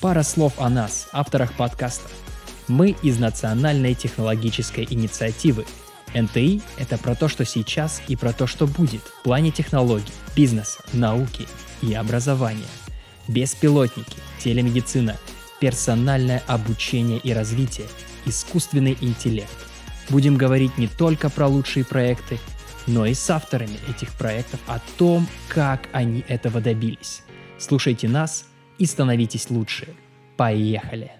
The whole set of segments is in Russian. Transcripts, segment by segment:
Пара слов о нас, авторах подкаста. Мы из Национальной технологической инициативы. НТИ – это про то, что сейчас и про то, что будет в плане технологий, бизнеса, науки и образования. Беспилотники, телемедицина, персональное обучение и развитие, искусственный интеллект. Будем говорить не только про лучшие проекты, но и с авторами этих проектов о том, как они этого добились. Слушайте нас и становитесь лучше. Поехали!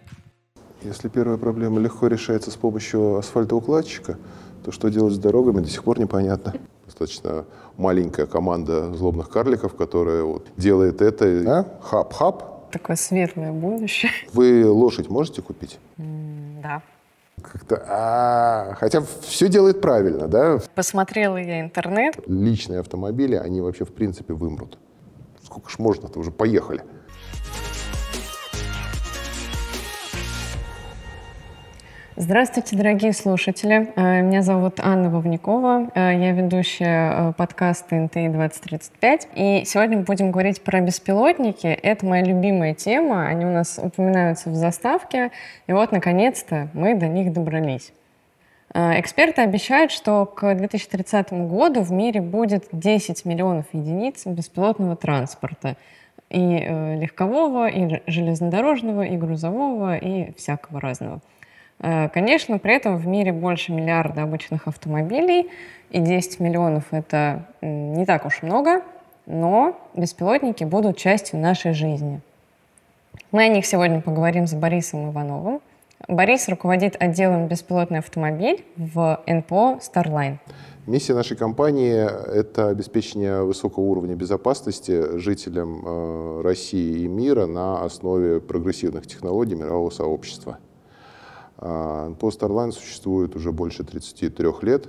Если первая проблема легко решается с помощью асфальтоукладчика, то что делать с дорогами, до сих пор непонятно. Достаточно маленькая команда злобных карликов, которая вот делает это. А? Хап-хап. Такое светлое будущее. Вы лошадь можете купить? Да. Как-то, а, хотя все делает правильно, да? Посмотрела я интернет. Личные автомобили, они вообще в принципе вымрут. Сколько ж можно-то, уже поехали. Здравствуйте, дорогие слушатели. Э, Меня зовут Анна Вовникова. Э, Я ведущая э, подкаста НТИ 2035. И сегодня мы будем говорить про беспилотники. Это моя любимая тема. Они у нас упоминаются в заставке. И вот, наконец-то, мы до них добрались. Эксперты обещают, что к 2030 году в мире будет 10 миллионов единиц беспилотного транспорта. И легкового, и железнодорожного, и грузового, и всякого разного. Э, Конечно, при этом в мире больше миллиарда обычных автомобилей, и 10 миллионов — это не так уж много, но беспилотники будут частью нашей жизни. Мы о них сегодня поговорим с Борисом Ивановым. Борис руководит отделом «Беспилотный автомобиль» в НПО «Старлайн». Миссия нашей компании – это обеспечение высокого уровня безопасности жителям э, России и мира на основе прогрессивных технологий мирового сообщества. А, НПО Starline существует уже больше 33 лет.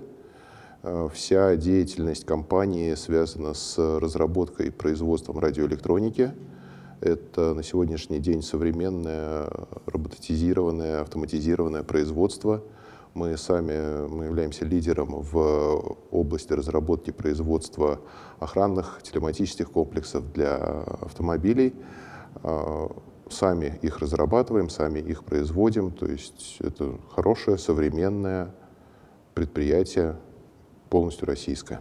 Э, Вся деятельность компании связана с разработкой и производством радиоэлектроники. Это на сегодняшний день современное роботизированное, автоматизированное производство. Мы сами мы являемся лидером в области разработки производства охранных телематических комплексов для автомобилей. А, Сами их разрабатываем, сами их производим. То есть это хорошее, современное предприятие, полностью российское.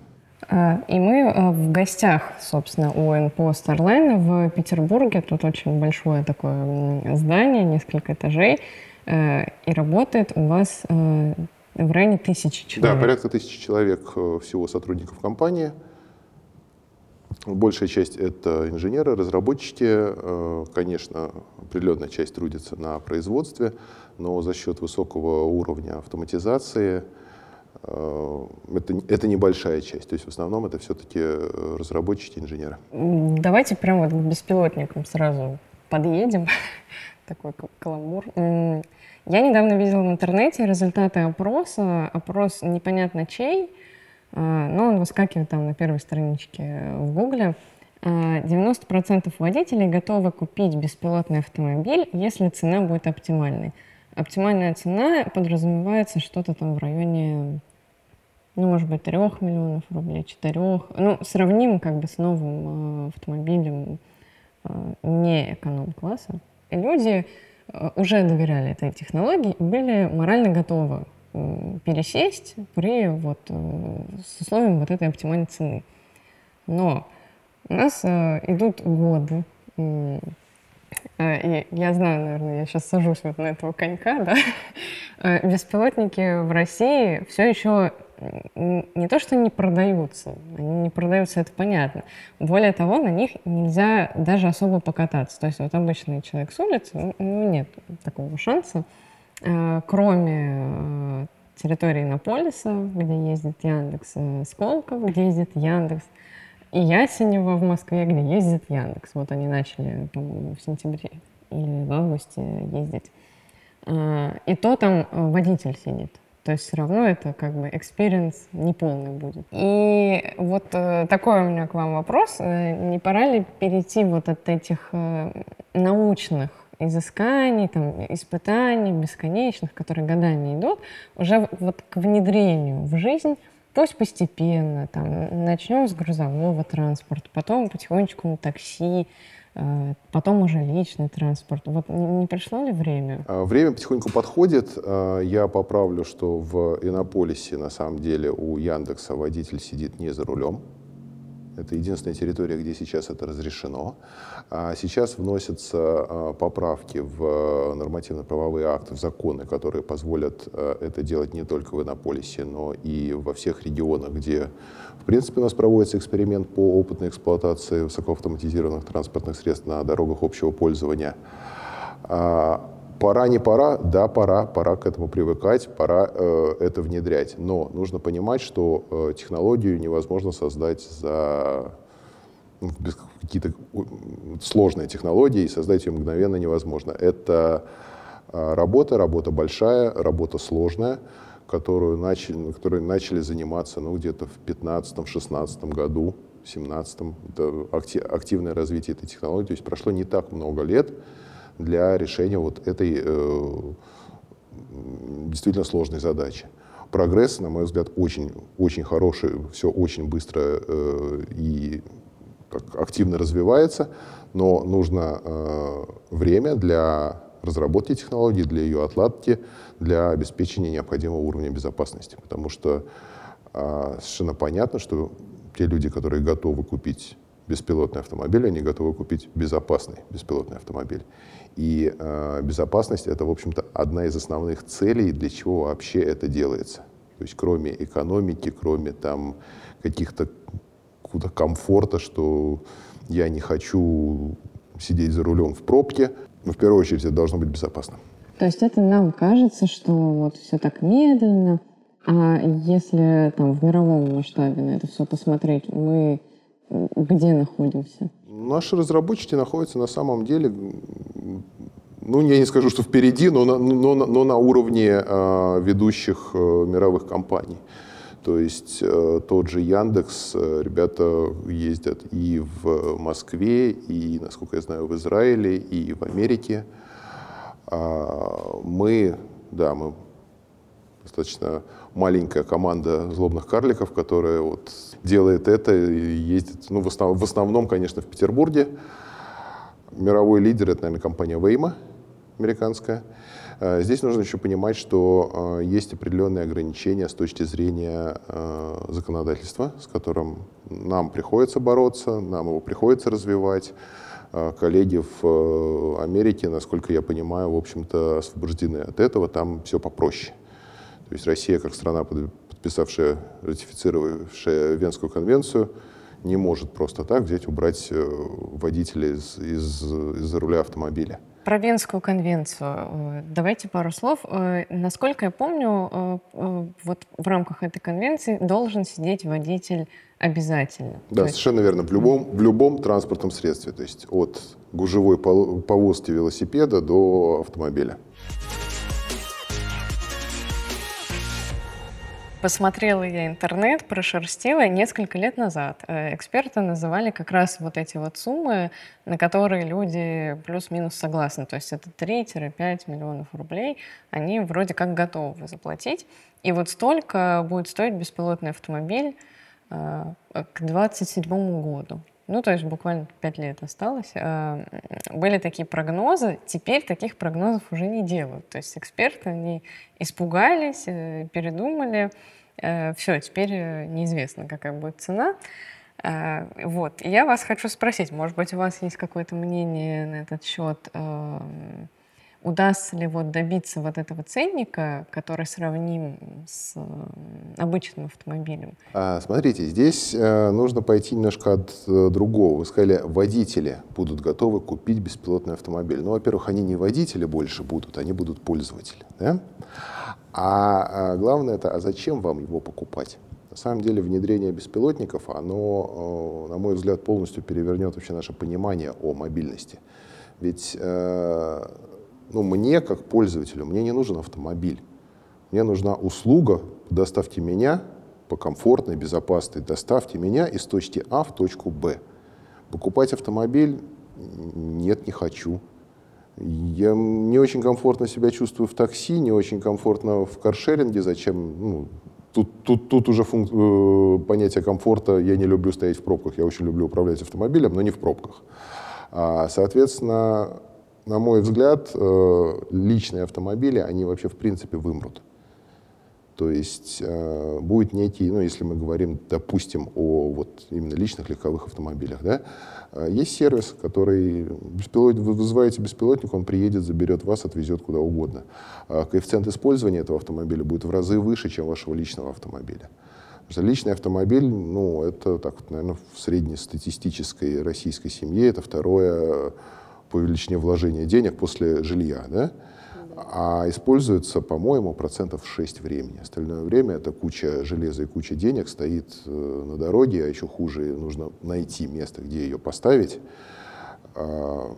Э, И мы э, в гостях, собственно, у НПО «Старлайн» в Петербурге. Тут очень большое такое здание, несколько этажей. Э, И работает у вас э, в районе тысячи человек. Да, порядка тысячи человек всего сотрудников компании. Большая часть это инженеры, разработчики. Э, Конечно, определенная часть трудится на производстве, но за счет высокого уровня автоматизации э, это, это небольшая часть. То есть в основном это все-таки разработчики, инженеры. Давайте прям вот к беспилотникам сразу подъедем. Такой каламбур. Я недавно видела в интернете результаты опроса. Опрос непонятно чей, но он выскакивает там на первой страничке в Гугле. А, 90% водителей готовы купить беспилотный автомобиль, если цена будет оптимальной. Оптимальная цена подразумевается что-то там в районе ну, может быть, трех миллионов рублей, четырех. Ну, сравним как бы с новым э, автомобилем э, не эконом-класса. Люди э, уже доверяли этой технологии и были морально готовы пересесть при вот э, с условием вот этой оптимальной цены. Но у нас э, идут годы, э, и я знаю, наверное, я сейчас сажусь вот на этого конька, да, Э, беспилотники в России все еще не то, что не продаются, они не продаются, это понятно. Более того, на них нельзя даже особо покататься. То есть вот обычный человек с улицы, ну, у него нет такого шанса, Э, кроме э, территории Иннополиса, где ездит Яндекс, э, Сколково, где ездит Яндекс, и Ясенево в Москве, где ездит Яндекс. Вот они начали, по-моему, в сентябре или в августе ездить. И то там э, водитель сидит. То есть все равно это как бы experience неполный будет. И вот э, такой у меня к вам вопрос. Э, Не пора ли перейти вот от этих э, научных изысканий, там, испытаний бесконечных, которые годами идут, уже вот к внедрению в жизнь Пусть постепенно, там, начнем с грузового транспорта, потом потихонечку на такси, э, потом уже личный транспорт. Вот не пришло ли время? А, время потихоньку подходит. А, я поправлю, что в Иннополисе на самом деле у Яндекса водитель сидит не за рулем, это единственная территория, где сейчас это разрешено. А сейчас вносятся а, поправки в нормативно-правовые акты, в законы, которые позволят а, это делать не только в Иннополисе, но и во всех регионах, где, в принципе, у нас проводится эксперимент по опытной эксплуатации высокоавтоматизированных транспортных средств на дорогах общего пользования. Пора, не пора, да, пора, пора к этому привыкать, пора э, это внедрять. Но нужно понимать, что э, технологию невозможно создать за ну, какие-то сложные технологии, и создать ее мгновенно невозможно. Это э, работа, работа большая, работа сложная, которую начали, которой начали заниматься ну, где-то в 15-16 году, в 17 это активное развитие этой технологии. То есть прошло не так много лет, для решения вот этой э, действительно сложной задачи. Прогресс, на мой взгляд, очень, очень хороший, все очень быстро э, и так, активно развивается, но нужно э, время для разработки технологии, для ее отладки, для обеспечения необходимого уровня безопасности. Потому что э, совершенно понятно, что те люди, которые готовы купить беспилотный автомобиль, они готовы купить безопасный беспилотный автомобиль. И э, безопасность это, в общем-то, одна из основных целей, для чего вообще это делается. То есть кроме экономики, кроме там каких-то какого-то комфорта, что я не хочу сидеть за рулем в пробке, но в первую очередь это должно быть безопасно. То есть это нам кажется, что вот все так медленно, а если там в мировом масштабе на это все посмотреть, мы где находимся? Наши разработчики находятся на самом деле, ну, я не скажу, что впереди, но на, но, но на уровне э, ведущих э, мировых компаний. То есть э, тот же Яндекс, э, ребята ездят и в Москве, и, насколько я знаю, в Израиле, и в Америке. А мы, да, мы достаточно маленькая команда злобных карликов, которая вот делает это и ездит, ну, в, основ, в основном, конечно, в Петербурге. Мировой лидер — это, наверное, компания Waymo, американская. Э, здесь нужно еще понимать, что э, есть определенные ограничения с точки зрения э, законодательства, с которым нам приходится бороться, нам его приходится развивать. Коллеги в Америке, насколько я понимаю, в общем-то освобождены от этого, там все попроще. То есть Россия, как страна, подписавшая, ратифицировавшая Венскую конвенцию, не может просто так взять, убрать э, водителя из, из, из руля автомобиля. Про Венскую конвенцию. Э, давайте пару слов. Э, насколько я помню, вот в рамках этой конвенции должен сидеть водитель обязательно. Да, есть... совершенно верно. В любом, в любом транспортном средстве. То есть от гужевой повозки велосипеда до автомобиля. Посмотрела я интернет, прошерстила несколько лет назад. Э, эксперты называли как раз вот эти вот суммы, на которые люди плюс-минус согласны. То есть это 3-5 миллионов рублей. Они вроде как готовы заплатить. И вот столько будет стоить беспилотный автомобиль э, к 2027 году ну, то есть буквально пять лет осталось, а, были такие прогнозы, теперь таких прогнозов уже не делают. То есть эксперты, они испугались, э, передумали, э, все, теперь э, неизвестно, какая будет цена. А, вот, я вас хочу спросить, может быть, у вас есть какое-то мнение на этот счет, удастся ли вот добиться вот этого ценника, который сравним с обычным автомобилем? А, смотрите, здесь э, нужно пойти немножко от э, другого. Вы сказали, водители будут готовы купить беспилотный автомобиль. Ну, во-первых, они не водители больше будут, они будут пользователи. Да? А, а главное это, а зачем вам его покупать? На самом деле внедрение беспилотников, оно, э, на мой взгляд, полностью перевернет вообще наше понимание о мобильности. Ведь э, ну, мне, как пользователю, мне не нужен автомобиль. Мне нужна услуга, доставьте меня по комфортной, безопасной, доставьте меня из точки А в точку Б. Покупать автомобиль нет, не хочу. Я не очень комфортно себя чувствую в такси, не очень комфортно в каршеринге. Зачем? Ну, тут, тут, тут уже функ, э, понятие комфорта. Я не люблю стоять в пробках. Я очень люблю управлять автомобилем, но не в пробках. А, соответственно, на мой взгляд, э, личные автомобили, они вообще в принципе вымрут. То есть э, будет некий, ну, если мы говорим, допустим, о вот именно личных легковых автомобилях, да, э, есть сервис, который беспилот... вы вызываете беспилотник, он приедет, заберет вас, отвезет куда угодно. Коэффициент использования этого автомобиля будет в разы выше, чем вашего личного автомобиля. Личный автомобиль, ну, это так, наверное, в среднестатистической российской семье это второе по величине вложения денег после жилья, да? а используется, по-моему, процентов 6 времени. Остальное время это куча железа и куча денег стоит э, на дороге, а еще хуже, нужно найти место, где ее поставить. А,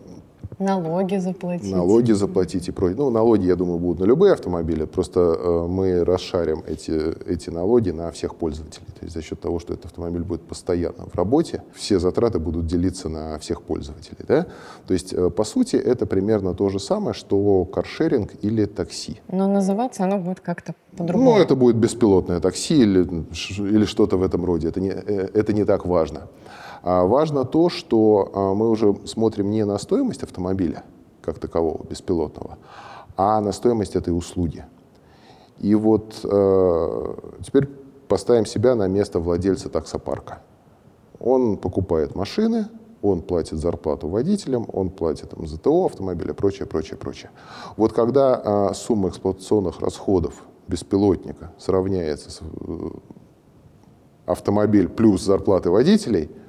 Налоги заплатить. Налоги заплатить и прочее. Ну, налоги, я думаю, будут на любые автомобили, просто э, мы расшарим эти, эти налоги на всех пользователей. То есть за счет того, что этот автомобиль будет постоянно в работе, все затраты будут делиться на всех пользователей. Да? То есть, э, по сути, это примерно то же самое, что каршеринг или такси. Но называться оно будет как-то по-другому. Ну, это будет беспилотное такси или, или что-то в этом роде. Это не, э, это не так важно. А важно то, что а, мы уже смотрим не на стоимость автомобиля как такового, беспилотного, а на стоимость этой услуги. И вот э, теперь поставим себя на место владельца таксопарка. Он покупает машины, он платит зарплату водителям, он платит там, за ТО автомобиля, прочее, прочее, прочее. Вот когда э, сумма эксплуатационных расходов беспилотника сравняется с э, автомобиль плюс зарплаты водителей –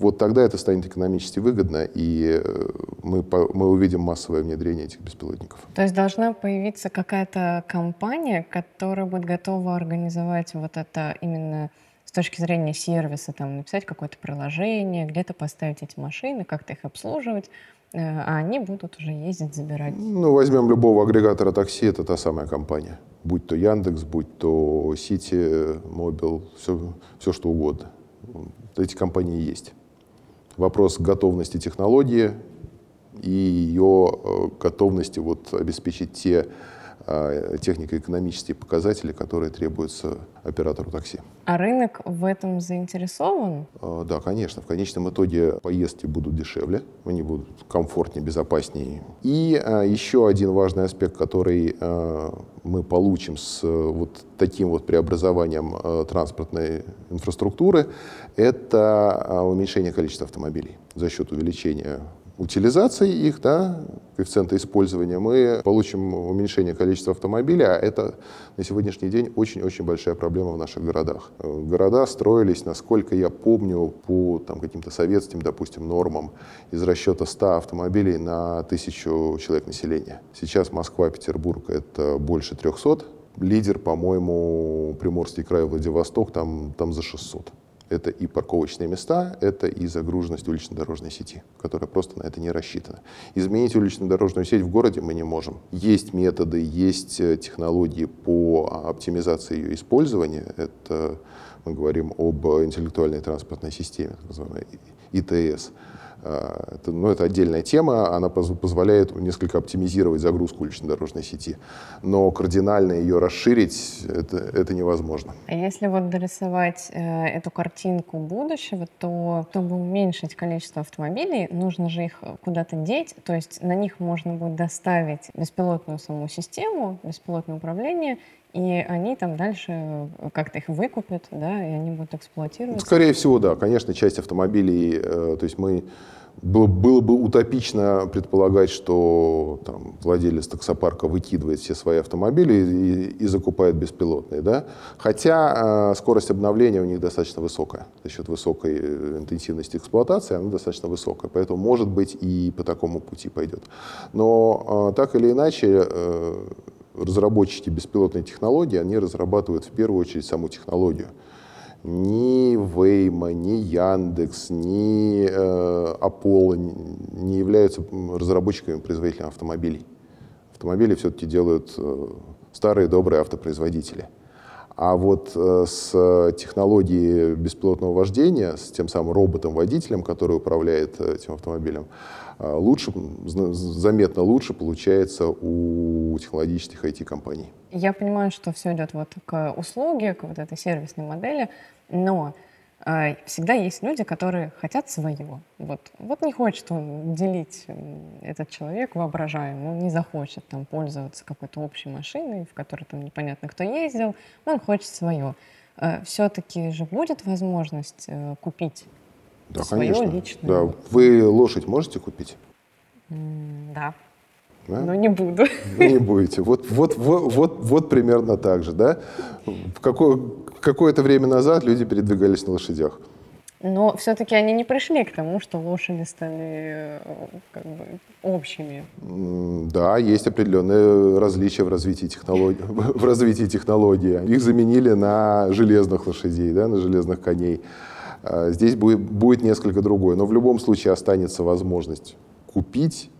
вот тогда это станет экономически выгодно, и э, мы, мы увидим массовое внедрение этих беспилотников. То есть должна появиться какая-то компания, которая будет готова организовать вот это именно с точки зрения сервиса, там, написать какое-то приложение, где-то поставить эти машины, как-то их обслуживать, э, а они будут уже ездить, забирать. Ну, возьмем любого агрегатора такси, это та самая компания. Будь то Яндекс, будь то Сити, Мобил, все, все что угодно. Эти компании есть вопрос готовности технологии и ее э, готовности вот обеспечить те технико-экономические показатели, которые требуются оператору такси. А рынок в этом заинтересован? А, да, конечно. В конечном итоге поездки будут дешевле, они будут комфортнее, безопаснее. И а, еще один важный аспект, который мы получим с вот таким вот преобразованием транспортной инфраструктуры, это уменьшение количества автомобилей за счет увеличения утилизации их, да, коэффициента использования, мы получим уменьшение количества автомобилей, а это на сегодняшний день очень-очень большая проблема в наших городах. Города строились, насколько я помню, по там, каким-то советским, допустим, нормам из расчета 100 автомобилей на тысячу человек населения. Сейчас Москва, Петербург — это больше 300. Лидер, по-моему, Приморский край, Владивосток, там, там за 600. Это и парковочные места, это и загруженность улично-дорожной сети, которая просто на это не рассчитана. Изменить улично-дорожную сеть в городе мы не можем. Есть методы, есть э, технологии по оптимизации ее использования. Это мы говорим об интеллектуальной транспортной системе, так называемой ИТС. А, это, ну, это отдельная тема, она позволяет несколько оптимизировать загрузку улично-дорожной сети, но кардинально ее расширить это, это невозможно. А если вот дорисовать э, эту картинку будущего, то чтобы уменьшить количество автомобилей, нужно же их куда-то деть, то есть на них можно будет доставить беспилотную саму систему, беспилотное управление, и они там дальше как-то их выкупят, да, и они будут эксплуатировать. Скорее всего, да. Конечно, часть автомобилей, э, то есть мы было, было бы утопично предполагать, что там, владелец таксопарка выкидывает все свои автомобили и, и, и закупает беспилотные. Да? Хотя э, скорость обновления у них достаточно высокая. За счет высокой э, интенсивности эксплуатации она достаточно высокая. Поэтому, может быть, и по такому пути пойдет. Но э, так или иначе, э, разработчики беспилотной технологии, они разрабатывают в первую очередь саму технологию. Ни Вейма, ни Яндекс, ни э, Apollo не являются разработчиками производителей автомобилей. Автомобили все-таки делают э, старые добрые автопроизводители. А вот э, с технологией беспилотного вождения, с тем самым роботом-водителем, который управляет э, этим автомобилем, лучше, заметно лучше получается у технологических IT-компаний. Я понимаю, что все идет вот к услуге, к вот этой сервисной модели, но А, всегда есть люди, которые хотят своего. Вот, вот не хочет он делить этот человек воображаемый, он не захочет там пользоваться какой-то общей машиной, в которой там непонятно кто ездил, он хочет свое. А, Все-таки же будет возможность э, купить да, свое конечно. личное. Да. Вы лошадь можете купить? Да. Да? Но не буду. Вы не будете. Вот, вот, вот, вот, вот примерно так же, да? В какое, какое-то время назад люди передвигались на лошадях. Но все-таки они не пришли к тому, что лошади стали э, как бы, общими. Да, есть определенные различия в развитии технологий. В развитии технологии. Их заменили на железных лошадей, да, на железных коней. А здесь будет, будет несколько другое. Но в любом случае останется возможность купить,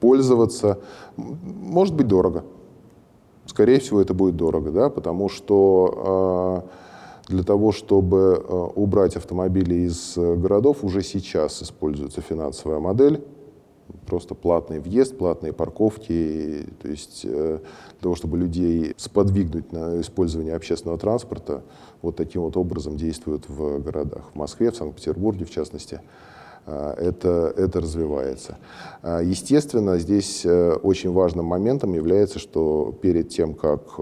пользоваться. Может быть дорого. Скорее всего, это будет дорого, да, потому что э, для того, чтобы э, убрать автомобили из городов, уже сейчас используется финансовая модель. Просто платный въезд, платные парковки. То есть э, для того, чтобы людей сподвигнуть на использование общественного транспорта, вот таким вот образом действуют в городах. В Москве, в Санкт-Петербурге, в частности, это, это развивается. Естественно, здесь очень важным моментом является, что перед тем, как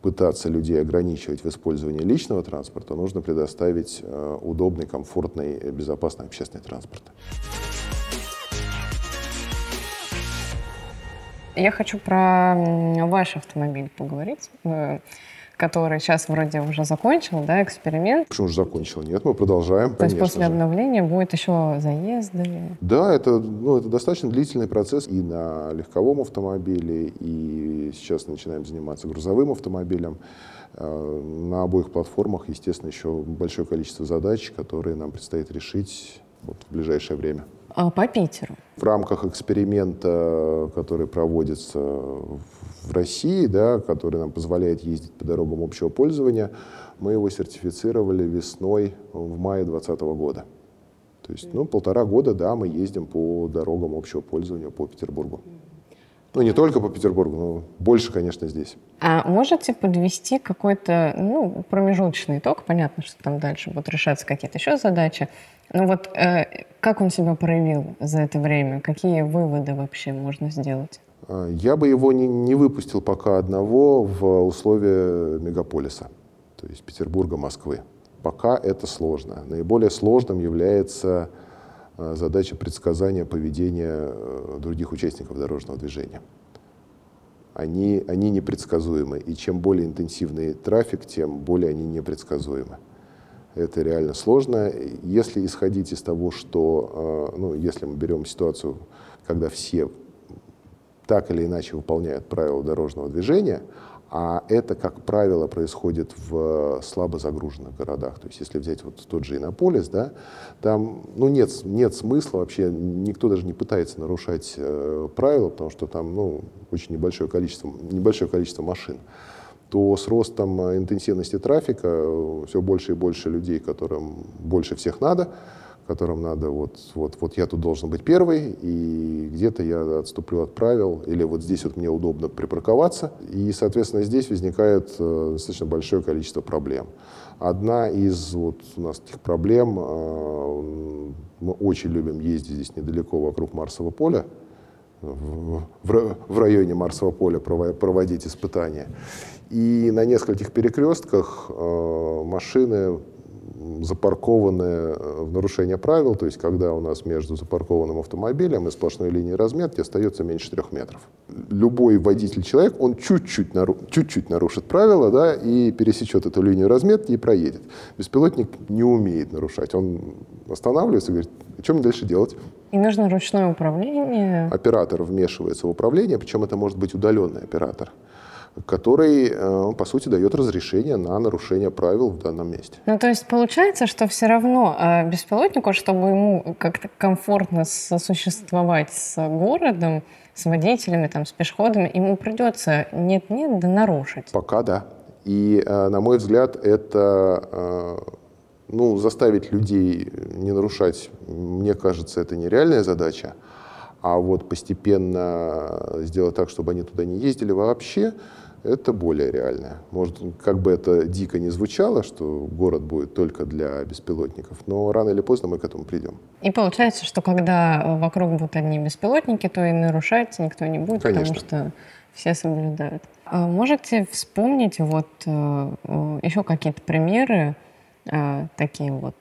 пытаться людей ограничивать в использовании личного транспорта, нужно предоставить удобный, комфортный, безопасный общественный транспорт. Я хочу про ваш автомобиль поговорить который сейчас вроде уже закончил, да, эксперимент. Почему же закончил? Нет, мы продолжаем, То есть после же. обновления будет еще заезды? Да, это, ну, это достаточно длительный процесс и на легковом автомобиле, и сейчас начинаем заниматься грузовым автомобилем. Э, на обоих платформах, естественно, еще большое количество задач, которые нам предстоит решить вот, в ближайшее время. А по Питеру? В рамках эксперимента, который проводится в России, да, который нам позволяет ездить по дорогам общего пользования, мы его сертифицировали весной в мае 2020 года. То есть, ну, полтора года, да, мы ездим по дорогам общего пользования по Петербургу. Ну, не только по Петербургу, но больше, конечно, здесь. А можете подвести какой-то ну, промежуточный итог? Понятно, что там дальше будут решаться какие-то еще задачи. Но вот э, как он себя проявил за это время? Какие выводы вообще можно сделать? А, я бы его не, не выпустил пока одного в условия мегаполиса, то есть Петербурга, Москвы. Пока это сложно. Наиболее сложным является а, задача предсказания поведения э, других участников дорожного движения. Они, они непредсказуемы, и чем более интенсивный трафик, тем более они непредсказуемы. Это реально сложно. Если исходить из того, что, а, ну, если мы берем ситуацию, когда все так или иначе выполняют правила дорожного движения, а это, как правило, происходит в слабо загруженных городах. То есть, если взять вот тот же Иннополис, да, там ну, нет, нет смысла вообще, никто даже не пытается нарушать э, правила, потому что там ну, очень небольшое количество, небольшое количество машин то с ростом интенсивности трафика э, все больше и больше людей, которым больше всех надо, которым надо, вот, вот, вот я тут должен быть первый, и где-то я отступлю от правил, или вот здесь вот мне удобно припарковаться. И, соответственно, здесь возникает э, достаточно большое количество проблем. Одна из вот у нас этих проблем, э, мы очень любим ездить здесь недалеко вокруг Марсового поля, в, в, районе Марсового поля проводить испытания. И на нескольких перекрестках э, машины запаркованы э, в нарушение правил, то есть когда у нас между запаркованным автомобилем и сплошной линией разметки остается меньше трех метров. Любой водитель человек, он чуть-чуть, нару, чуть-чуть нарушит правила да, и пересечет эту линию разметки и проедет. Беспилотник не умеет нарушать. Он останавливается и говорит, что мне дальше делать? И нужно ручное управление. Оператор вмешивается в управление, причем это может быть удаленный оператор который, э, по сути, дает разрешение на нарушение правил в данном месте. Ну, то есть получается, что все равно э, беспилотнику, чтобы ему как-то комфортно сосуществовать с городом, с водителями, там, с пешеходами, ему придется нет-нет да нарушить. Пока да. И, э, на мой взгляд, это ну, заставить людей не нарушать, мне кажется, это нереальная задача. А вот постепенно сделать так, чтобы они туда не ездили вообще, это более реальное. Может, как бы это дико не звучало, что город будет только для беспилотников, но рано или поздно мы к этому придем. И получается, что когда вокруг будут одни беспилотники, то и нарушать никто не будет, Конечно. потому что все соблюдают. А можете вспомнить вот э, э, еще какие-то примеры, э, такие вот,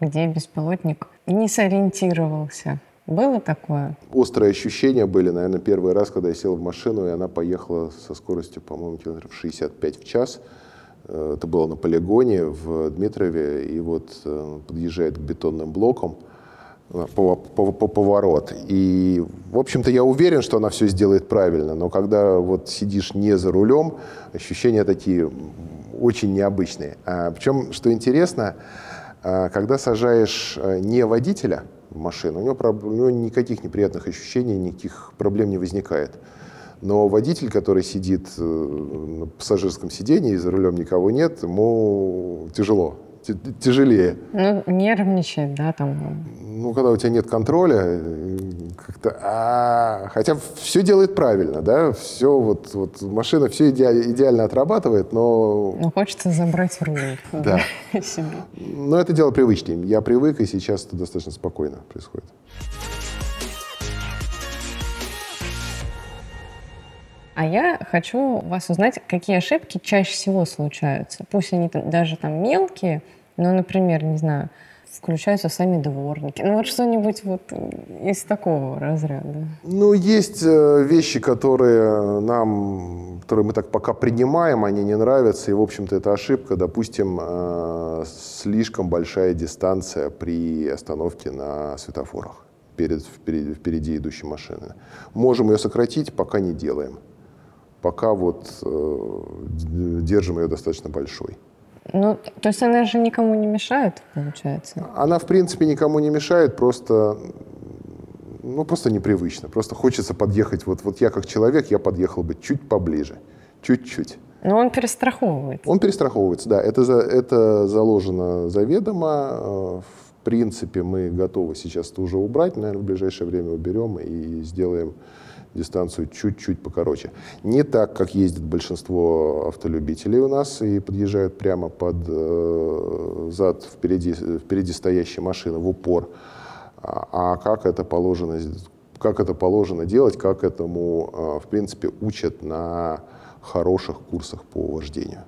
где беспилотник не сориентировался было такое? Острые ощущения были, наверное, первый раз, когда я сел в машину, и она поехала со скоростью, по-моему, километров 65 в час. Э, это было на полигоне в Дмитрове, и вот э, подъезжает к бетонным блокам э, поворот. И, в общем-то, я уверен, что она все сделает правильно, но когда вот сидишь не за рулем, ощущения такие очень необычные. А, причем, что интересно, когда сажаешь не водителя, в машину. У него, у него никаких неприятных ощущений, никаких проблем не возникает. Но водитель, который сидит э, на пассажирском сидении, за рулем никого нет, ему тяжело тяжелее. Ну, нервничает, да, там. Ну, когда у тебя нет контроля, как-то... А, хотя все делает правильно, да, все вот, вот машина все иде, идеально отрабатывает, но... Ну, хочется забрать руль да. себе. Но это дело привычнее. Я привык, и сейчас это достаточно спокойно происходит. А я хочу вас узнать, какие ошибки чаще всего случаются. Пусть они даже там мелкие, но, например, не знаю, включаются сами дворники. Ну вот что-нибудь вот из такого разряда. Ну, есть э, вещи, которые нам, которые мы так пока принимаем, они не нравятся, и, в общем-то, это ошибка. Допустим, э, слишком большая дистанция при остановке на светофорах перед, впереди, впереди идущей машины. Можем ее сократить, пока не делаем пока вот э, держим ее достаточно большой. Ну, то есть она же никому не мешает, получается? Она, в принципе, никому не мешает, просто, ну, просто непривычно. Просто хочется подъехать. Вот, вот я как человек, я подъехал бы чуть поближе, чуть-чуть. Но он перестраховывается. Он перестраховывается, да. Это, за, это заложено заведомо. Э, в принципе, мы готовы сейчас это уже убрать. Наверное, в ближайшее время уберем и сделаем дистанцию чуть-чуть покороче. Не так, как ездит большинство автолюбителей у нас и подъезжают прямо под э, зад впереди, впереди стоящей машины в упор, а, а как это положено, как это положено делать, как этому, э, в принципе, учат на хороших курсах по вождению.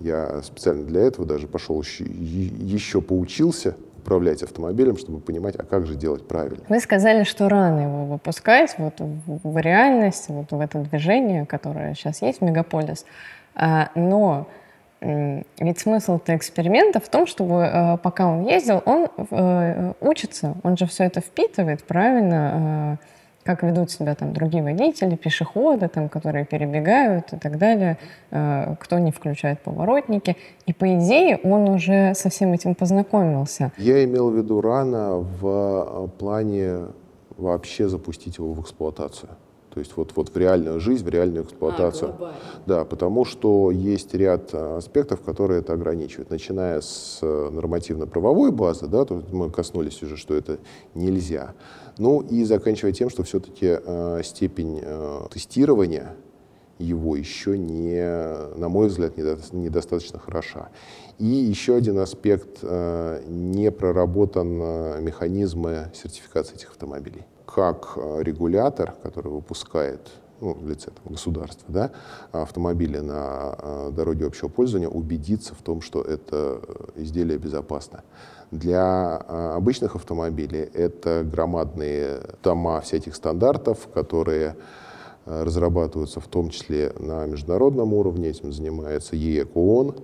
Я специально для этого даже пошел еще, еще поучился, управлять автомобилем, чтобы понимать, а как же делать правильно. Вы сказали, что рано его выпускать вот в реальность, вот в это движение, которое сейчас есть в Мегаполис. А, но ведь смысл этого эксперимента в том, чтобы э, пока он ездил, он э, учится, он же все это впитывает, правильно, э, как ведут себя там другие водители, пешеходы, там, которые перебегают и так далее, э, кто не включает поворотники. И по идее он уже со всем этим познакомился. Я имел в виду рано в э, плане вообще запустить его в эксплуатацию. То есть вот, вот в реальную жизнь, в реальную эксплуатацию. А, да, потому что есть ряд э, аспектов, которые это ограничивают. Начиная с нормативно-правовой базы, да, то мы коснулись уже, что это нельзя. Ну и заканчивая тем, что все-таки э, степень э, тестирования его еще не, на мой взгляд, недостаточно хороша. И еще один аспект, э, не проработан э, механизмы сертификации этих автомобилей. Как э, регулятор, который выпускает ну, в лице там, государства, да, автомобили на э, дороге общего пользования, убедиться в том, что это изделие безопасно. Для а, обычных автомобилей это громадные тома всяких стандартов, которые а, разрабатываются в том числе на международном уровне. Этим занимается ЕЭК ООН.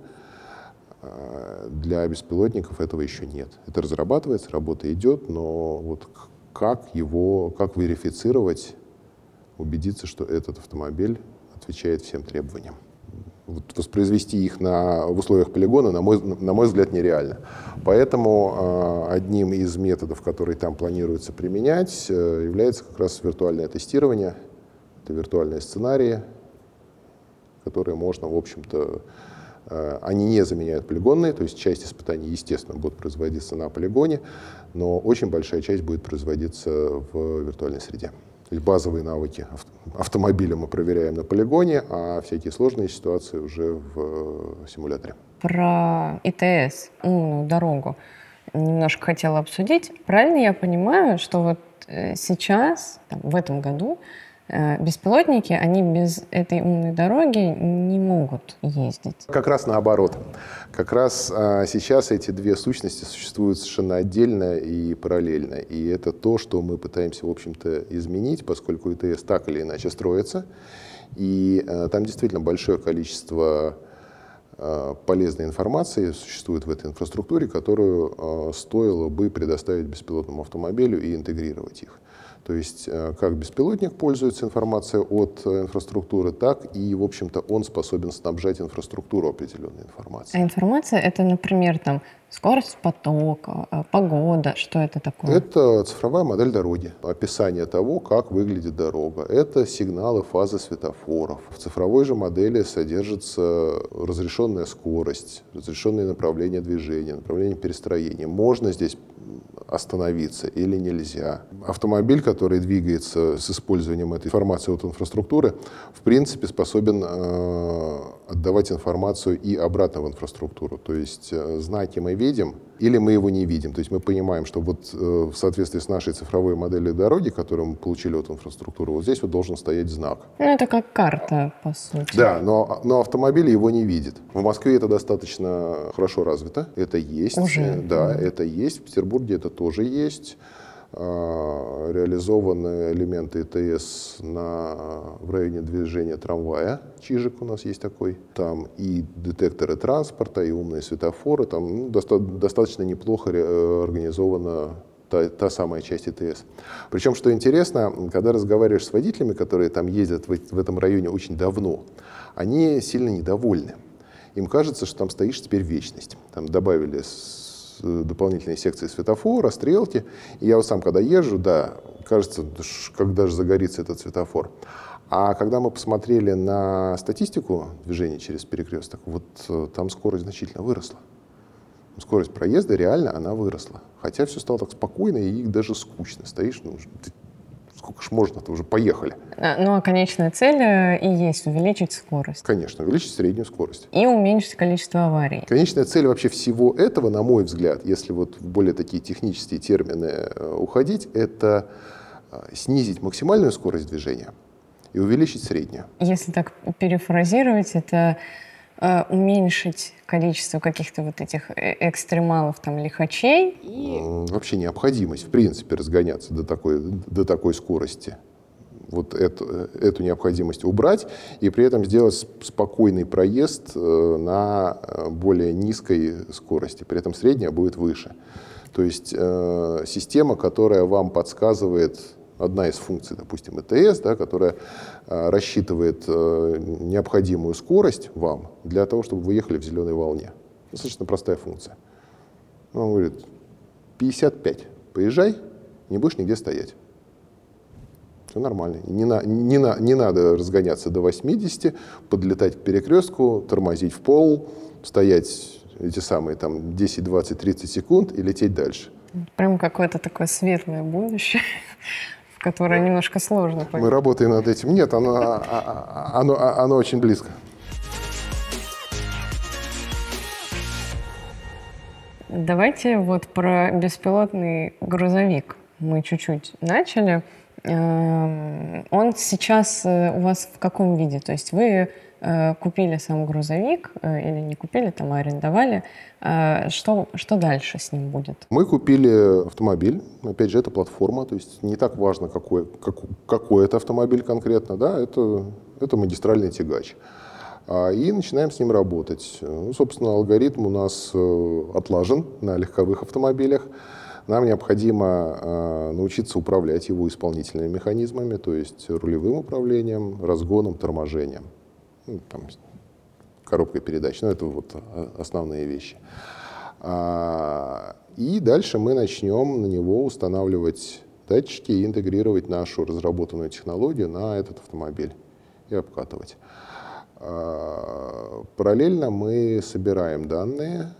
А, для беспилотников этого еще нет. Это разрабатывается, работа идет, но вот как его, как верифицировать, убедиться, что этот автомобиль отвечает всем требованиям вот, воспроизвести их на, в условиях полигона, на мой, на мой взгляд, нереально. Поэтому э, одним из методов, который там планируется применять, э, является как раз виртуальное тестирование. Это виртуальные сценарии, которые можно, в общем-то, э, они не заменяют полигонные, то есть часть испытаний, естественно, будет производиться на полигоне, но очень большая часть будет производиться в виртуальной среде. То есть базовые навыки автомобиля мы проверяем на полигоне, а всякие сложные ситуации уже в э, симуляторе. Про ИТС, умную дорогу, немножко хотела обсудить. Правильно я понимаю, что вот э, сейчас, там, в этом году, беспилотники, они без этой умной дороги не могут ездить. Как раз наоборот. Как раз а, сейчас эти две сущности существуют совершенно отдельно и параллельно. И это то, что мы пытаемся, в общем-то, изменить, поскольку ИТС так или иначе строится. И а, там действительно большое количество а, полезной информации существует в этой инфраструктуре, которую стоило бы предоставить беспилотному автомобилю и интегрировать их. То есть э, как беспилотник пользуется информацией от э, инфраструктуры, так и, в общем-то, он способен снабжать инфраструктуру определенной информацией. А информация — это, например, там, скорость потока, э, погода, что это такое? Это цифровая модель дороги, описание того, как выглядит дорога. Это сигналы фазы светофоров. В цифровой же модели содержится разрешенная скорость, разрешенные направления движения, направление перестроения. Можно здесь остановиться или нельзя. Автомобиль, который двигается с использованием этой информации от инфраструктуры, в принципе способен э, отдавать информацию и обратно в инфраструктуру. То есть э, знаки мы видим, или мы его не видим. То есть мы понимаем, что вот э, в соответствии с нашей цифровой моделью дороги, которую мы получили от инфраструктуры, вот здесь вот должен стоять знак. Ну, это как карта, по сути. Да, но, но автомобиль его не видит. В Москве это достаточно хорошо развито. Это есть. Уже. Да, это есть. В Петербурге это тоже есть. А, реализованы элементы ИТС на, в районе движения трамвая. Чижик у нас есть такой. Там и детекторы транспорта, и умные светофоры. Там ну, доста достаточно неплохо э, организована та, та самая часть ИТС. Причем, что интересно, когда разговариваешь с водителями, которые там ездят в, в этом районе очень давно, они сильно недовольны. Им кажется, что там стоишь теперь вечность. Там добавили дополнительные секции светофора, стрелки. И я вот сам, когда езжу, да, кажется, когда же загорится этот светофор. А когда мы посмотрели на статистику движения через перекресток, вот э, там скорость значительно выросла. Скорость проезда реально она выросла. Хотя все стало так спокойно и даже скучно. Стоишь, ну, сколько ж можно-то, уже поехали. А, ну, а конечная цель э, и есть увеличить скорость. Конечно, увеличить среднюю скорость. И уменьшить количество аварий. Конечная цель вообще всего этого, на мой взгляд, если вот в более такие технические термины э, уходить, это э, снизить максимальную скорость движения и увеличить среднюю. Если так перефразировать, это Э, уменьшить количество каких-то вот этих э, экстремалов, там, лихачей. И... Вообще необходимость, в принципе, разгоняться до такой, до такой скорости. Вот эту, эту необходимость убрать и при этом сделать спокойный проезд э, на более низкой скорости. При этом средняя будет выше. То есть э, система, которая вам подсказывает одна из функций, допустим, ЭТС, да, которая а, рассчитывает а, необходимую скорость вам для того, чтобы вы ехали в зеленой волне. Достаточно простая функция. Он говорит, 55, поезжай, не будешь нигде стоять. Все нормально. Не, на, не, на, не надо разгоняться до 80, подлетать к перекрестку, тормозить в пол, стоять эти самые там 10, 20, 30 секунд и лететь дальше. Прям какое-то такое светлое будущее которое немножко сложно понять. Мы работаем над этим. Нет, оно, а, а, а, оно, оно очень близко. Давайте вот про беспилотный грузовик мы чуть-чуть начали. Эм, он сейчас э, у вас в каком виде? То есть вы купили сам грузовик э, или не купили, там арендовали. Э, что, что дальше с ним будет? Мы купили автомобиль. Опять же, это платформа, то есть не так важно, какой, как, какой это автомобиль конкретно, да, это, это магистральный тягач. А, и начинаем с ним работать. Ну, собственно, алгоритм у нас отлажен на легковых автомобилях. Нам необходимо научиться управлять его исполнительными механизмами, то есть рулевым управлением, разгоном, торможением ну, там, коробкой передач. Ну, это вот основные вещи. А, и дальше мы начнем на него устанавливать датчики и интегрировать нашу разработанную технологию на этот автомобиль и обкатывать. А, параллельно мы собираем данные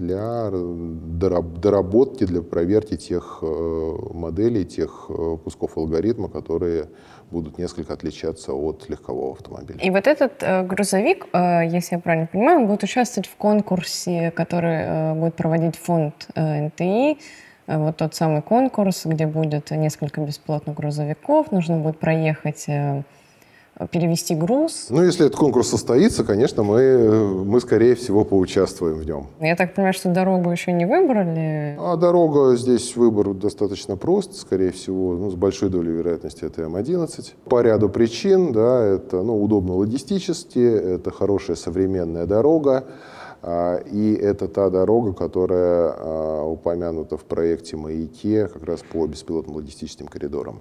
для доработки, для проверки тех э, моделей, тех э, кусков алгоритма, которые будут несколько отличаться от легкового автомобиля. И вот этот э, грузовик, э, если я правильно понимаю, он будет участвовать в конкурсе, который э, будет проводить фонд э, НТИ. Э, вот тот самый конкурс, где будет несколько беспилотных грузовиков, нужно будет проехать э, перевести груз. Ну, если этот конкурс состоится, конечно, мы, мы скорее всего, поучаствуем в нем. Я так понимаю, что дорогу еще не выбрали? А дорога здесь выбор достаточно прост, скорее всего, ну, с большой долей вероятности это М11. По ряду причин, да, это ну, удобно логистически, это хорошая современная дорога, а, и это та дорога, которая а, упомянута в проекте «Маяке» как раз по беспилотным логистическим коридорам.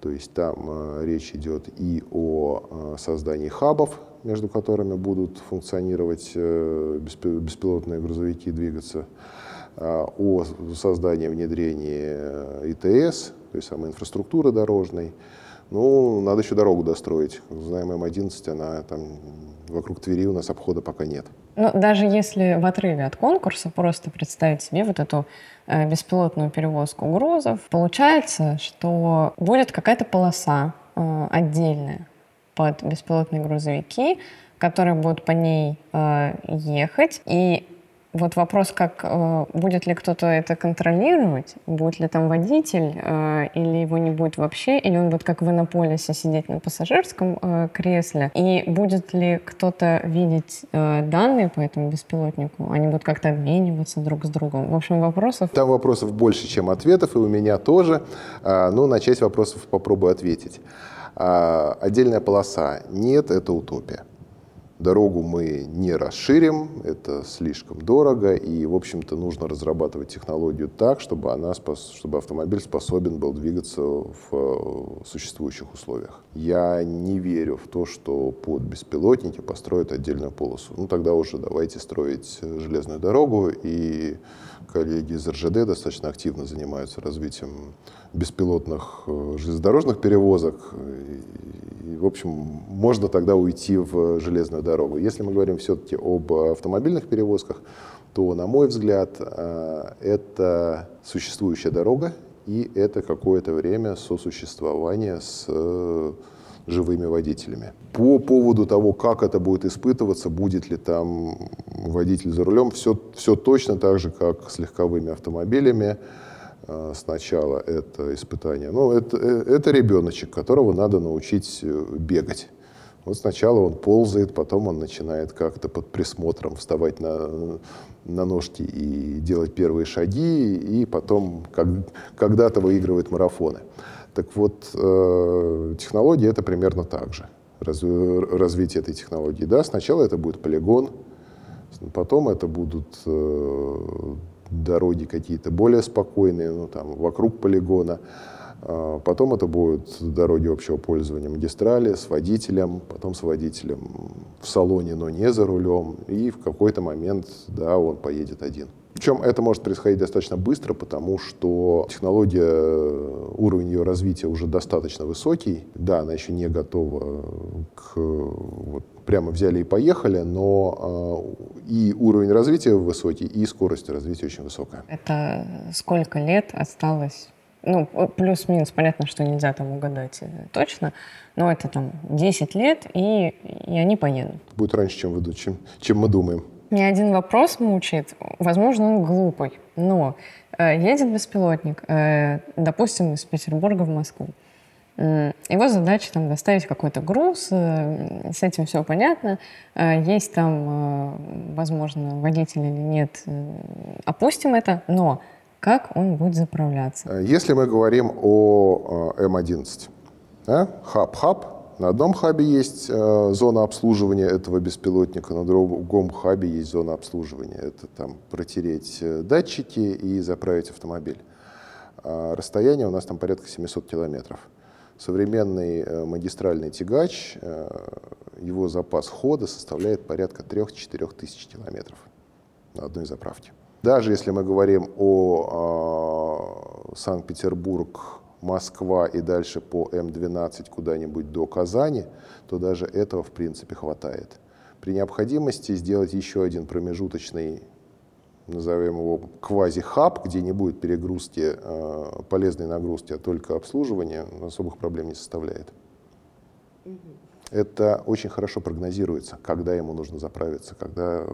То есть там э, речь идет и о э, создании хабов, между которыми будут функционировать э, беспилотные грузовики, двигаться, э, о создании внедрении ИТС, то есть самой инфраструктуры дорожной. Ну, надо еще дорогу достроить. Знаем М11, она там вокруг Твери у нас обхода пока нет. Ну, даже если в отрыве от конкурса просто представить себе вот эту э, беспилотную перевозку грузов, получается, что будет какая-то полоса э, отдельная под беспилотные грузовики, которые будут по ней э, ехать, и вот вопрос, как э, будет ли кто-то это контролировать, будет ли там водитель, э, или его не будет вообще, или он будет как в Иннополисе сидеть на пассажирском э, кресле, и будет ли кто-то видеть данные по этому беспилотнику, они будут как-то обмениваться друг с другом. В общем, вопросов... Там вопросов больше, чем ответов, и у меня тоже. А, ну, на часть вопросов попробую ответить. А, отдельная полоса. Нет, это утопия. Дорогу мы не расширим, это слишком дорого, и, в общем-то, нужно разрабатывать технологию так, чтобы, она, чтобы автомобиль способен был двигаться в э, существующих условиях. Я не верю в то, что под беспилотники построят отдельную полосу. Ну, тогда уже давайте строить железную дорогу, и коллеги из РЖД достаточно активно занимаются развитием беспилотных э, железнодорожных перевозок. В общем, можно тогда уйти в железную дорогу. Если мы говорим все-таки об автомобильных перевозках, то, на мой взгляд, э, это существующая дорога, и это какое-то время сосуществования с э, живыми водителями. По поводу того, как это будет испытываться, будет ли там водитель за рулем, все, все точно так же, как с легковыми автомобилями. Э, сначала это испытание. Ну, это, э, это ребеночек, которого надо научить э, бегать. Вот сначала он ползает, потом он начинает как-то под присмотром вставать на, на ножки и делать первые шаги, и потом как, когда-то выигрывает марафоны. Так вот, э, технология это примерно так же. Раз, развитие этой технологии. Да, сначала это будет полигон, потом это будут э, дороги какие-то более спокойные, ну, там, вокруг полигона. А, потом это будут дороги общего пользования, магистрали с водителем, потом с водителем в салоне, но не за рулем. И в какой-то момент, да, он поедет один. Причем это может происходить достаточно быстро, потому что технология, уровень ее развития уже достаточно высокий. Да, она еще не готова к... Вот, прямо взяли и поехали, но э, и уровень развития высокий, и скорость развития очень высокая. Это сколько лет осталось ну, плюс-минус, понятно, что нельзя там угадать э, точно, но это там 10 лет, и, и они поедут. Будет раньше, чем, вы, чем, чем мы думаем. Меня один вопрос мучает. Возможно, он глупый, но э, едет беспилотник, э, допустим, из Петербурга в Москву. Э, его задача там доставить какой-то груз, э, с этим все понятно. Э, есть там, э, возможно, водитель или нет, э, опустим это, но как он будет заправляться? Э, если мы говорим о э, М11, да? хаб-хаб, на одном хабе есть э, зона обслуживания этого беспилотника, на другом хабе есть зона обслуживания. Это там протереть э, датчики и заправить автомобиль. А расстояние у нас там порядка 700 километров. Современный э, магистральный тягач, э, его запас хода составляет порядка 3-4 тысяч километров на одной заправке. Даже если мы говорим о э, Санкт-Петербург, Москва и дальше по М12 куда-нибудь до Казани, то даже этого в принципе хватает. При необходимости сделать еще один промежуточный назовем его квази-хаб, где не будет перегрузки, э, полезной нагрузки, а только обслуживание, особых проблем не составляет. Это очень хорошо прогнозируется, когда ему нужно заправиться, когда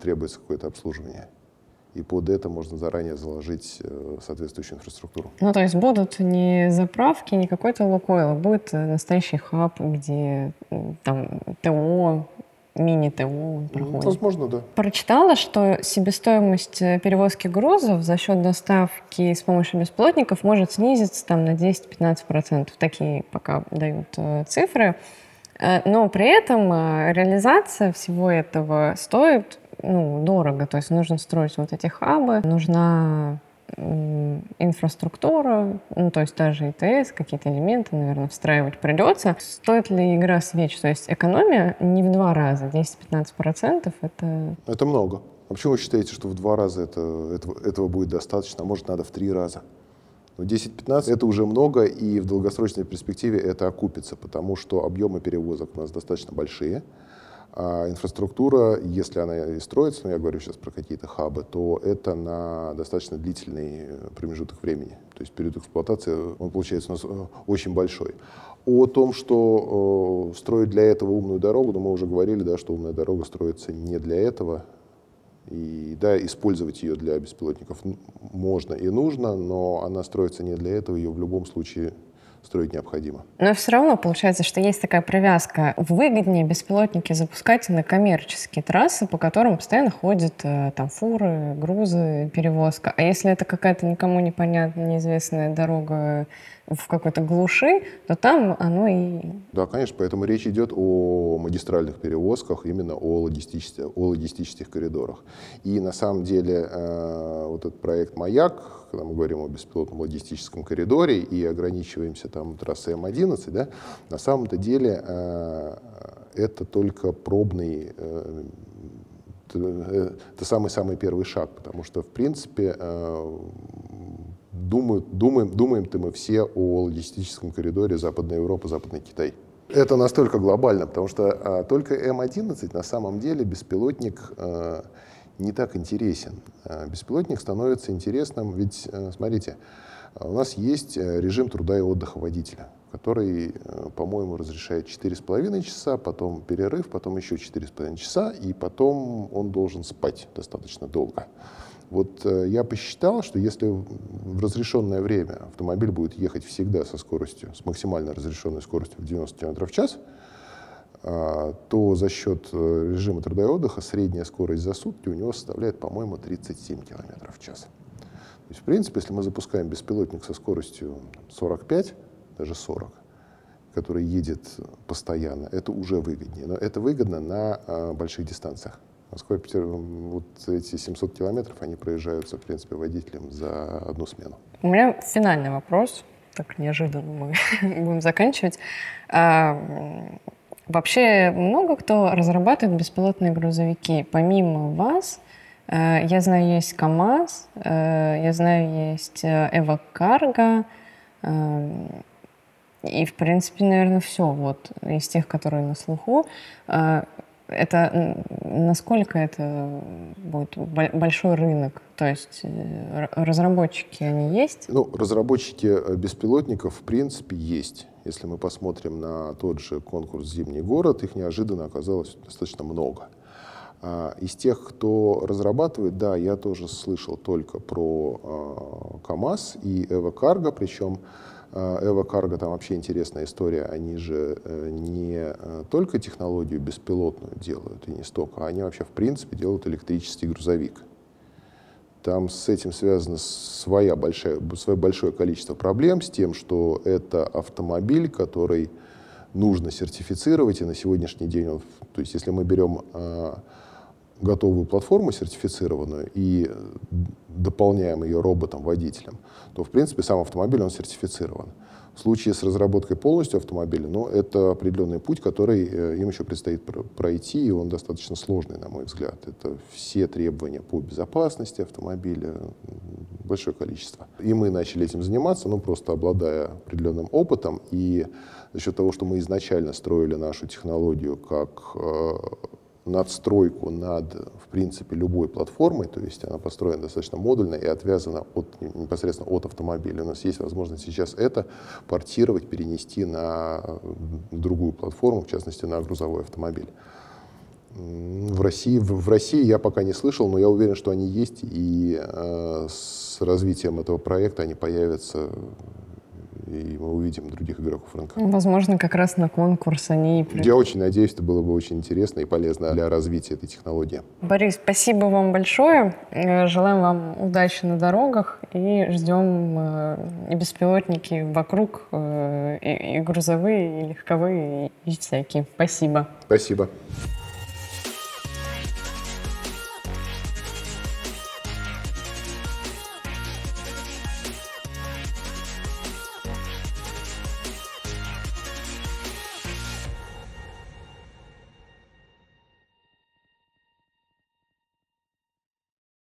требуется какое-то обслуживание и под это можно заранее заложить э, соответствующую инфраструктуру. Ну, то есть будут не заправки, не какой-то лукойл, а будет э, настоящий хаб, где там ТО, мини-ТО проходит. Возможно, да. Прочитала, что себестоимость э, перевозки грузов за счет доставки с помощью бесплотников может снизиться там на 10-15%. Такие пока дают цифры. Но при этом реализация всего этого стоит ну, дорого. То есть нужно строить вот эти хабы, нужна инфраструктура, ну, то есть даже ИТС, какие-то элементы, наверное, встраивать придется. Стоит ли игра свеч? То есть экономия не в два раза, 10-15% это... Это много. А почему вы считаете, что в два раза это, этого, этого будет достаточно, а может надо в три раза? Но 10-15 это уже много, и в долгосрочной перспективе это окупится, потому что объемы перевозок у нас достаточно большие. А инфраструктура, если она и строится, ну я говорю сейчас про какие-то хабы, то это на достаточно длительный промежуток времени. То есть период эксплуатации, он получается у нас э, очень большой. О том, что э, строить для этого умную дорогу, ну мы уже говорили, да, что умная дорога строится не для этого. И да, использовать ее для беспилотников можно и нужно, но она строится не для этого, ее в любом случае строить необходимо. Но все равно получается, что есть такая привязка. Выгоднее беспилотники запускать на коммерческие трассы, по которым постоянно ходят э, там фуры, грузы, перевозка. А если это какая-то никому непонятная, неизвестная дорога в какой-то глуши, то там оно и... Да, конечно, поэтому речь идет о магистральных перевозках, именно о логистических, о логистических коридорах. И на самом деле э, вот этот проект «Маяк», когда мы говорим о беспилотном логистическом коридоре и ограничиваемся там трассой М11, да, на самом-то деле э, это только пробный э, это самый-самый первый шаг, потому что, в принципе, э, думают, думаем, думаем-то мы все о логистическом коридоре Западная Европа, Западный Китай. Это настолько глобально, потому что а, только М-11 на самом деле беспилотник а, не так интересен. А, беспилотник становится интересным, ведь, а, смотрите, у нас есть э, режим труда и отдыха водителя, который, э, по-моему, разрешает 4,5 часа, потом перерыв, потом еще 4,5 часа, и потом он должен спать достаточно долго. Вот э, я посчитал, что если в разрешенное время автомобиль будет ехать всегда со скоростью, с максимально разрешенной скоростью в 90 км в час, э, то за счет э, режима труда и отдыха средняя скорость за сутки у него составляет, по-моему, 37 км в час. То есть, в принципе, если мы запускаем беспилотник со скоростью 45, даже 40, который едет постоянно, это уже выгоднее. Но это выгодно на э, больших дистанциях. Москва, Питер, вот эти 700 километров, они проезжаются, в принципе, водителем за одну смену. У меня финальный вопрос. Так неожиданно мы будем заканчивать. А, вообще много кто разрабатывает беспилотные грузовики. Помимо вас, э, я знаю, есть КАМАЗ, э, я знаю, есть Эва Карго, э, и, в принципе, наверное, все вот из тех, которые на слуху. Это насколько это будет большой рынок? То есть э, разработчики они есть? Ну, разработчики э, беспилотников в принципе есть. Если мы посмотрим на тот же конкурс «Зимний город», их неожиданно оказалось достаточно много. А, из тех, кто разрабатывает, да, я тоже слышал только про а, КАМАЗ и Эвокарго, причем Эва Карго, там вообще интересная история. Они же э, не э, только технологию беспилотную делают, и не столько, а они вообще в принципе делают электрический грузовик. Там с этим связано своя большая, свое большое количество проблем с тем, что это автомобиль, который нужно сертифицировать, и на сегодняшний день, он, то есть если мы берем э, готовую платформу сертифицированную и дополняем ее роботом-водителем, то, в принципе, сам автомобиль, он сертифицирован. В случае с разработкой полностью автомобиля, ну, это определенный путь, который э, им еще предстоит пройти, и он достаточно сложный, на мой взгляд. Это все требования по безопасности автомобиля, большое количество. И мы начали этим заниматься, ну, просто обладая определенным опытом, и за счет того, что мы изначально строили нашу технологию как э, надстройку над, в принципе, любой платформой, то есть она построена достаточно модульно и отвязана от, непосредственно от автомобиля. У нас есть возможность сейчас это портировать, перенести на другую платформу, в частности, на грузовой автомобиль. В России, в, в России я пока не слышал, но я уверен, что они есть, и э, с развитием этого проекта они появятся и мы увидим других игроков рынка. Возможно, как раз на конкурс они... Я очень надеюсь, это было бы очень интересно и полезно для развития этой технологии. Борис, спасибо вам большое. Э, желаем вам удачи на дорогах и ждем э, и беспилотники вокруг, э, и грузовые, и легковые, и всякие. Спасибо. Спасибо.